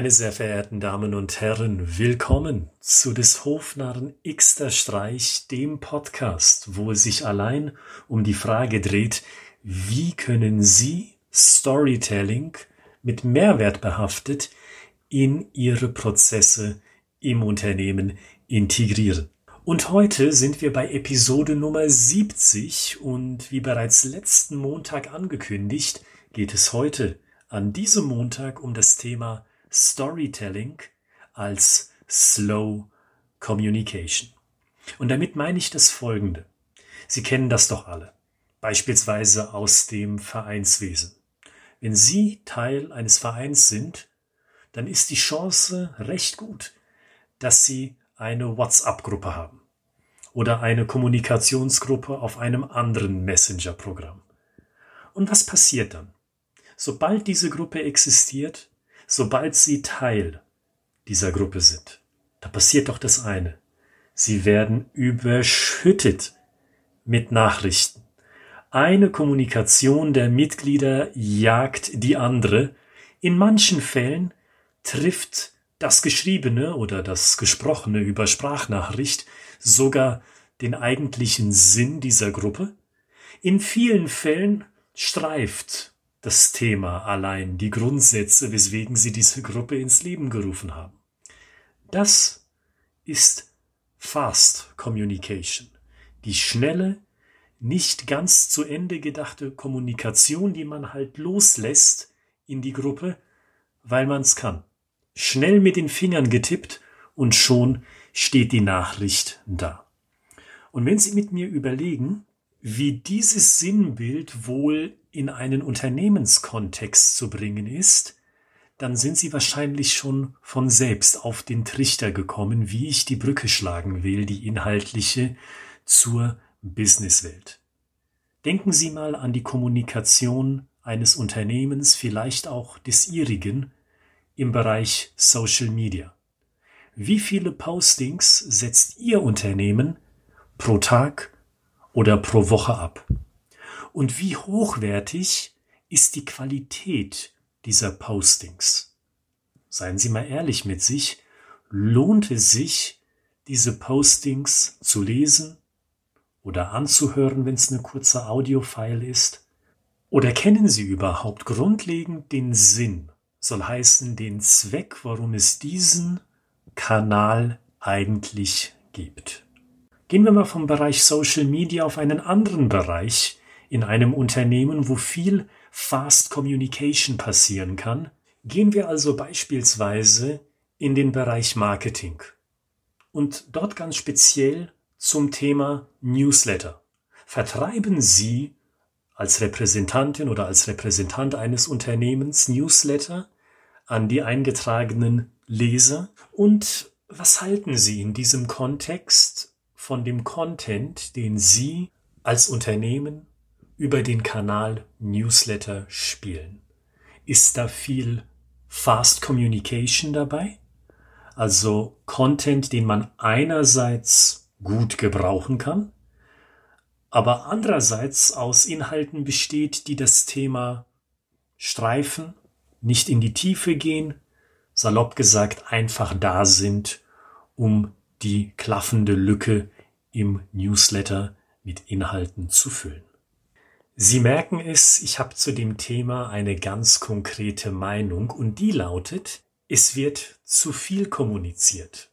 Meine sehr verehrten Damen und Herren, willkommen zu des Hofnarren Xter Streich, dem Podcast, wo es sich allein um die Frage dreht, wie können Sie Storytelling mit Mehrwert behaftet in Ihre Prozesse im Unternehmen integrieren. Und heute sind wir bei Episode Nummer 70 und wie bereits letzten Montag angekündigt, geht es heute an diesem Montag um das Thema Storytelling als Slow Communication. Und damit meine ich das Folgende. Sie kennen das doch alle, beispielsweise aus dem Vereinswesen. Wenn Sie Teil eines Vereins sind, dann ist die Chance recht gut, dass Sie eine WhatsApp-Gruppe haben oder eine Kommunikationsgruppe auf einem anderen Messenger-Programm. Und was passiert dann? Sobald diese Gruppe existiert, sobald sie Teil dieser Gruppe sind, da passiert doch das eine. Sie werden überschüttet mit Nachrichten. Eine Kommunikation der Mitglieder jagt die andere. In manchen Fällen trifft das Geschriebene oder das Gesprochene über Sprachnachricht sogar den eigentlichen Sinn dieser Gruppe. In vielen Fällen streift das Thema allein, die Grundsätze, weswegen sie diese Gruppe ins Leben gerufen haben. Das ist Fast Communication, die schnelle, nicht ganz zu Ende gedachte Kommunikation, die man halt loslässt in die Gruppe, weil man es kann. Schnell mit den Fingern getippt und schon steht die Nachricht da. Und wenn Sie mit mir überlegen, wie dieses Sinnbild wohl in einen Unternehmenskontext zu bringen ist, dann sind Sie wahrscheinlich schon von selbst auf den Trichter gekommen, wie ich die Brücke schlagen will, die inhaltliche zur Businesswelt. Denken Sie mal an die Kommunikation eines Unternehmens, vielleicht auch des Ihrigen, im Bereich Social Media. Wie viele Postings setzt Ihr Unternehmen pro Tag oder pro Woche ab? und wie hochwertig ist die Qualität dieser Postings. Seien Sie mal ehrlich mit sich, lohnt es sich, diese Postings zu lesen oder anzuhören, wenn es eine kurze Audiofile ist? Oder kennen Sie überhaupt grundlegend den Sinn, soll heißen den Zweck, warum es diesen Kanal eigentlich gibt? Gehen wir mal vom Bereich Social Media auf einen anderen Bereich, in einem Unternehmen, wo viel Fast Communication passieren kann, gehen wir also beispielsweise in den Bereich Marketing. Und dort ganz speziell zum Thema Newsletter. Vertreiben Sie als Repräsentantin oder als Repräsentant eines Unternehmens Newsletter an die eingetragenen Leser? Und was halten Sie in diesem Kontext von dem Content, den Sie als Unternehmen über den Kanal Newsletter spielen. Ist da viel Fast Communication dabei? Also Content, den man einerseits gut gebrauchen kann, aber andererseits aus Inhalten besteht, die das Thema streifen, nicht in die Tiefe gehen, salopp gesagt einfach da sind, um die klaffende Lücke im Newsletter mit Inhalten zu füllen. Sie merken es, ich habe zu dem Thema eine ganz konkrete Meinung und die lautet, es wird zu viel kommuniziert.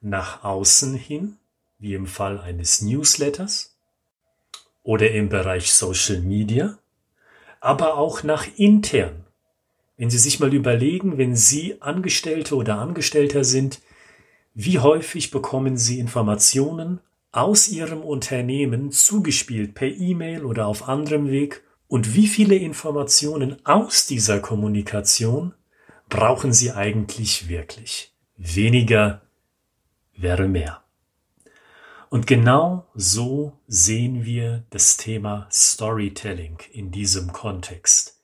Nach außen hin, wie im Fall eines Newsletters oder im Bereich Social Media, aber auch nach intern. Wenn Sie sich mal überlegen, wenn Sie Angestellte oder Angestellter sind, wie häufig bekommen Sie Informationen aus Ihrem Unternehmen zugespielt per E-Mail oder auf anderem Weg und wie viele Informationen aus dieser Kommunikation brauchen Sie eigentlich wirklich? Weniger wäre mehr. Und genau so sehen wir das Thema Storytelling in diesem Kontext.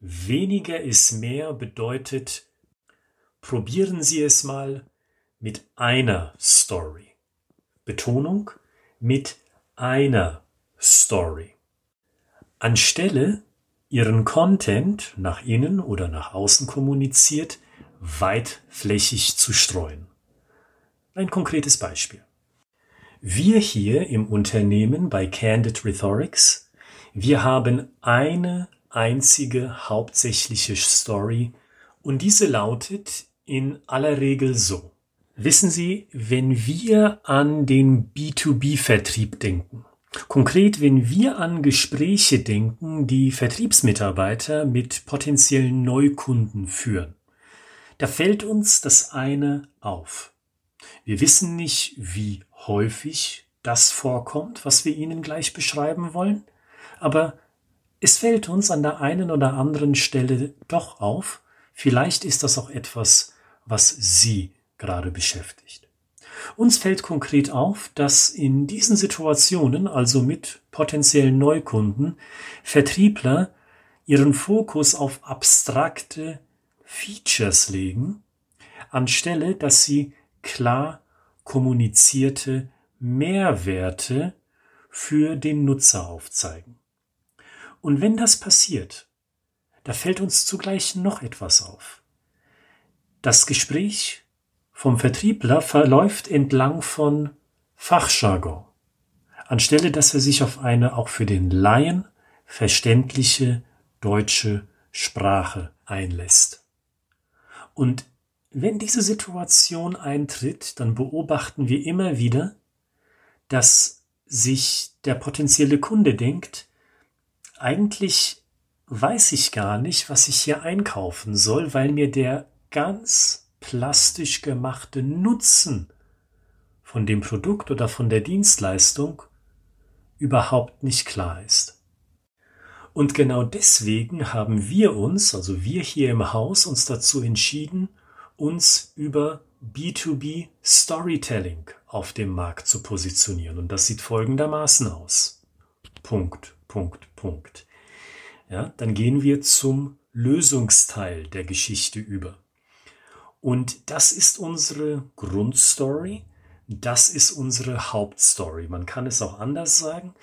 Weniger ist mehr bedeutet, probieren Sie es mal mit einer Story. Betonung mit einer Story. Anstelle ihren Content nach innen oder nach außen kommuniziert, weitflächig zu streuen. Ein konkretes Beispiel. Wir hier im Unternehmen bei Candid Rhetorics, wir haben eine einzige hauptsächliche Story und diese lautet in aller Regel so. Wissen Sie, wenn wir an den B2B-Vertrieb denken, konkret wenn wir an Gespräche denken, die Vertriebsmitarbeiter mit potenziellen Neukunden führen, da fällt uns das eine auf. Wir wissen nicht, wie häufig das vorkommt, was wir Ihnen gleich beschreiben wollen, aber es fällt uns an der einen oder anderen Stelle doch auf, vielleicht ist das auch etwas, was Sie gerade beschäftigt. Uns fällt konkret auf, dass in diesen Situationen, also mit potenziellen Neukunden, Vertriebler ihren Fokus auf abstrakte Features legen, anstelle dass sie klar kommunizierte Mehrwerte für den Nutzer aufzeigen. Und wenn das passiert, da fällt uns zugleich noch etwas auf. Das Gespräch vom Vertriebler verläuft entlang von Fachjargon, anstelle dass er sich auf eine auch für den Laien verständliche deutsche Sprache einlässt. Und wenn diese Situation eintritt, dann beobachten wir immer wieder, dass sich der potenzielle Kunde denkt, eigentlich weiß ich gar nicht, was ich hier einkaufen soll, weil mir der ganz plastisch gemachte Nutzen von dem Produkt oder von der Dienstleistung überhaupt nicht klar ist. Und genau deswegen haben wir uns, also wir hier im Haus, uns dazu entschieden, uns über B2B Storytelling auf dem Markt zu positionieren. Und das sieht folgendermaßen aus. Punkt, Punkt, Punkt. Ja, dann gehen wir zum Lösungsteil der Geschichte über. Und das ist unsere Grundstory. Das ist unsere Hauptstory. Man kann es auch anders sagen.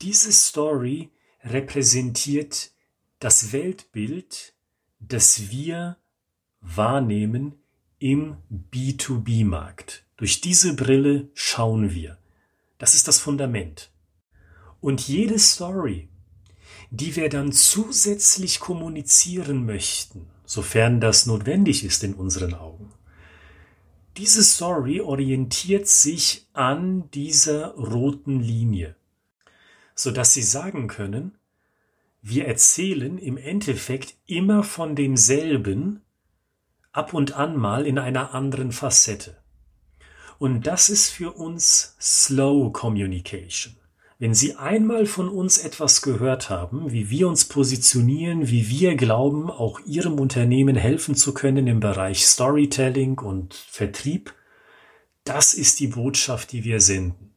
Diese Story repräsentiert das Weltbild, das wir wahrnehmen im B2B-Markt. Durch diese Brille schauen wir. Das ist das Fundament. Und jede Story, die wir dann zusätzlich kommunizieren möchten, sofern das notwendig ist in unseren Augen, diese Story orientiert sich an dieser roten Linie, so dass Sie sagen können, wir erzählen im Endeffekt immer von demselben, ab und an mal in einer anderen Facette. Und das ist für uns Slow Communication. Wenn Sie einmal von uns etwas gehört haben, wie wir uns positionieren, wie wir glauben, auch Ihrem Unternehmen helfen zu können im Bereich Storytelling und Vertrieb, das ist die Botschaft, die wir senden.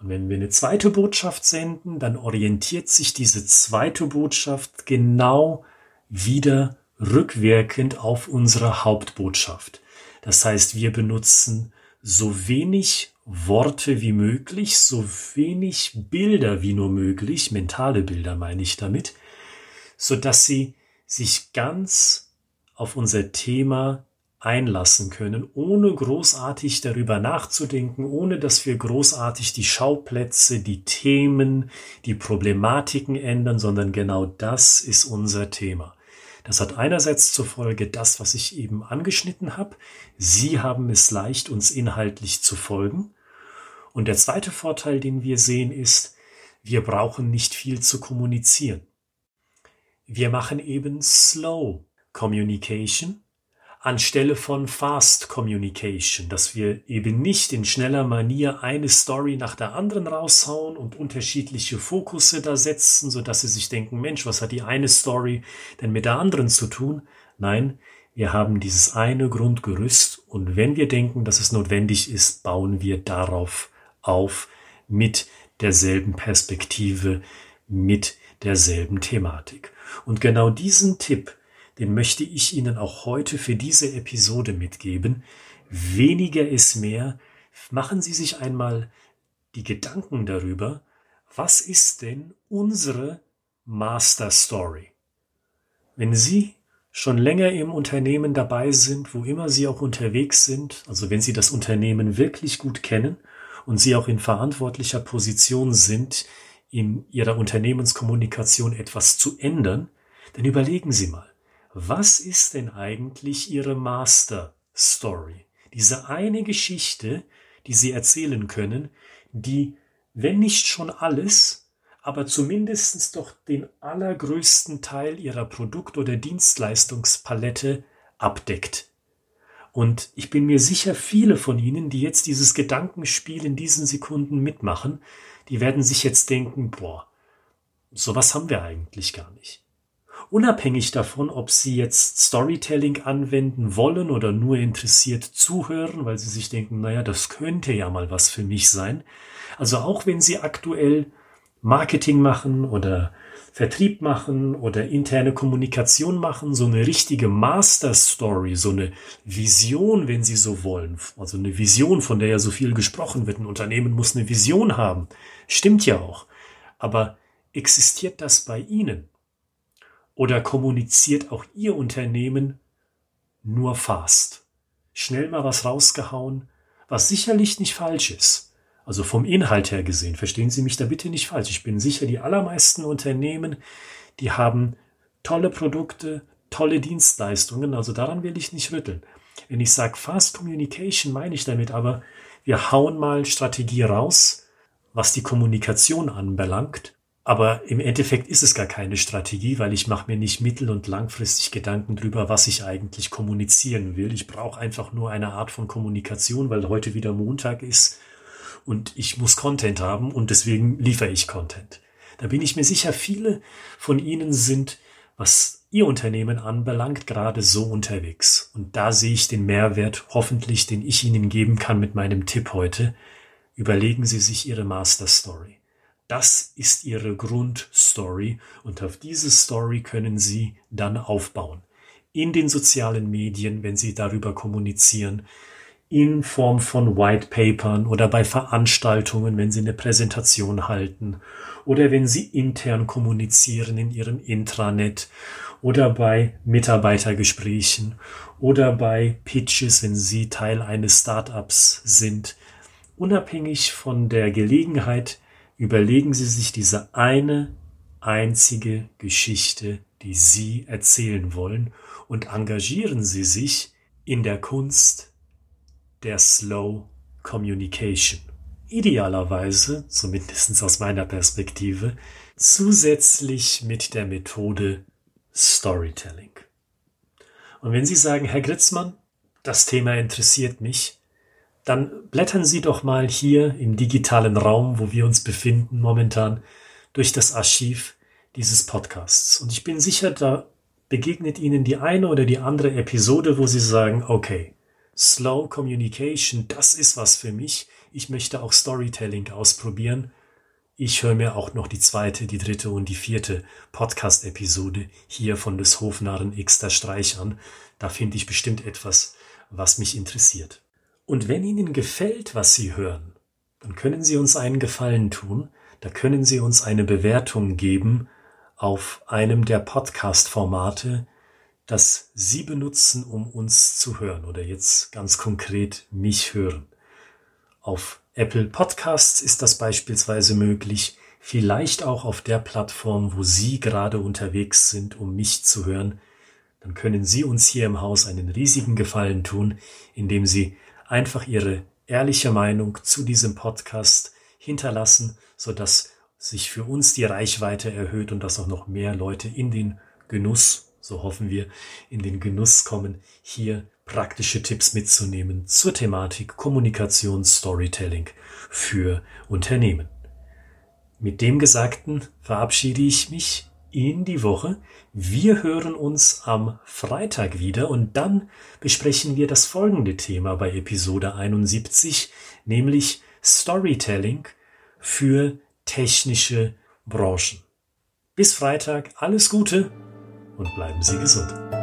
Und wenn wir eine zweite Botschaft senden, dann orientiert sich diese zweite Botschaft genau wieder rückwirkend auf unsere Hauptbotschaft. Das heißt, wir benutzen so wenig Worte wie möglich, so wenig Bilder wie nur möglich, mentale Bilder meine ich damit, so dass sie sich ganz auf unser Thema einlassen können, ohne großartig darüber nachzudenken, ohne dass wir großartig die Schauplätze, die Themen, die Problematiken ändern, sondern genau das ist unser Thema. Das hat einerseits zur Folge das, was ich eben angeschnitten habe. Sie haben es leicht, uns inhaltlich zu folgen. Und der zweite Vorteil, den wir sehen, ist, wir brauchen nicht viel zu kommunizieren. Wir machen eben Slow Communication anstelle von Fast Communication, dass wir eben nicht in schneller Manier eine Story nach der anderen raushauen und unterschiedliche Fokusse da setzen, so dass sie sich denken, Mensch, was hat die eine Story denn mit der anderen zu tun? Nein, wir haben dieses eine Grundgerüst und wenn wir denken, dass es notwendig ist, bauen wir darauf auf mit derselben Perspektive, mit derselben Thematik. Und genau diesen Tipp, den möchte ich Ihnen auch heute für diese Episode mitgeben. Weniger ist mehr. Machen Sie sich einmal die Gedanken darüber, was ist denn unsere Master Story? Wenn Sie schon länger im Unternehmen dabei sind, wo immer Sie auch unterwegs sind, also wenn Sie das Unternehmen wirklich gut kennen und Sie auch in verantwortlicher Position sind, in Ihrer Unternehmenskommunikation etwas zu ändern, dann überlegen Sie mal, was ist denn eigentlich Ihre Master Story? Diese eine Geschichte, die Sie erzählen können, die, wenn nicht schon alles, aber zumindest doch den allergrößten Teil ihrer Produkt- oder Dienstleistungspalette abdeckt. Und ich bin mir sicher, viele von Ihnen, die jetzt dieses Gedankenspiel in diesen Sekunden mitmachen, die werden sich jetzt denken, boah, sowas haben wir eigentlich gar nicht. Unabhängig davon, ob Sie jetzt Storytelling anwenden wollen oder nur interessiert zuhören, weil Sie sich denken, naja, das könnte ja mal was für mich sein. Also auch wenn Sie aktuell Marketing machen oder Vertrieb machen oder interne Kommunikation machen, so eine richtige Master Story, so eine Vision, wenn Sie so wollen, also eine Vision, von der ja so viel gesprochen wird. Ein Unternehmen muss eine Vision haben. Stimmt ja auch. Aber existiert das bei Ihnen? Oder kommuniziert auch Ihr Unternehmen nur fast? Schnell mal was rausgehauen, was sicherlich nicht falsch ist. Also vom Inhalt her gesehen, verstehen Sie mich da bitte nicht falsch. Ich bin sicher, die allermeisten Unternehmen, die haben tolle Produkte, tolle Dienstleistungen, also daran will ich nicht rütteln. Wenn ich sage Fast Communication, meine ich damit aber, wir hauen mal Strategie raus, was die Kommunikation anbelangt. Aber im Endeffekt ist es gar keine Strategie, weil ich mache mir nicht mittel- und langfristig Gedanken drüber, was ich eigentlich kommunizieren will. Ich brauche einfach nur eine Art von Kommunikation, weil heute wieder Montag ist und ich muss Content haben und deswegen liefere ich Content. Da bin ich mir sicher, viele von Ihnen sind, was Ihr Unternehmen anbelangt, gerade so unterwegs. Und da sehe ich den Mehrwert, hoffentlich, den ich Ihnen geben kann mit meinem Tipp heute. Überlegen Sie sich Ihre Master Story. Das ist Ihre Grundstory und auf diese Story können Sie dann aufbauen. In den sozialen Medien, wenn Sie darüber kommunizieren, in Form von White Papern oder bei Veranstaltungen, wenn Sie eine Präsentation halten oder wenn Sie intern kommunizieren in Ihrem Intranet oder bei Mitarbeitergesprächen oder bei Pitches, wenn Sie Teil eines Startups sind. Unabhängig von der Gelegenheit überlegen Sie sich diese eine einzige Geschichte, die Sie erzählen wollen und engagieren Sie sich in der Kunst der Slow Communication. Idealerweise, zumindest aus meiner Perspektive, zusätzlich mit der Methode Storytelling. Und wenn Sie sagen, Herr Gritzmann, das Thema interessiert mich, dann blättern Sie doch mal hier im digitalen Raum, wo wir uns befinden momentan, durch das Archiv dieses Podcasts. Und ich bin sicher, da begegnet Ihnen die eine oder die andere Episode, wo Sie sagen, okay, Slow Communication, das ist was für mich. Ich möchte auch Storytelling ausprobieren. Ich höre mir auch noch die zweite, die dritte und die vierte Podcast-Episode hier von des Hofnarren Xter Streich an. Da finde ich bestimmt etwas, was mich interessiert. Und wenn Ihnen gefällt, was Sie hören, dann können Sie uns einen Gefallen tun. Da können Sie uns eine Bewertung geben auf einem der Podcast-Formate, das Sie benutzen, um uns zu hören oder jetzt ganz konkret mich hören. Auf Apple Podcasts ist das beispielsweise möglich, vielleicht auch auf der Plattform, wo Sie gerade unterwegs sind, um mich zu hören. Dann können Sie uns hier im Haus einen riesigen Gefallen tun, indem Sie einfach Ihre ehrliche Meinung zu diesem Podcast hinterlassen, sodass sich für uns die Reichweite erhöht und dass auch noch mehr Leute in den Genuss so hoffen wir, in den Genuss kommen, hier praktische Tipps mitzunehmen zur Thematik Kommunikation, Storytelling für Unternehmen. Mit dem Gesagten verabschiede ich mich in die Woche. Wir hören uns am Freitag wieder und dann besprechen wir das folgende Thema bei Episode 71, nämlich Storytelling für technische Branchen. Bis Freitag, alles Gute! und bleiben Sie gesund.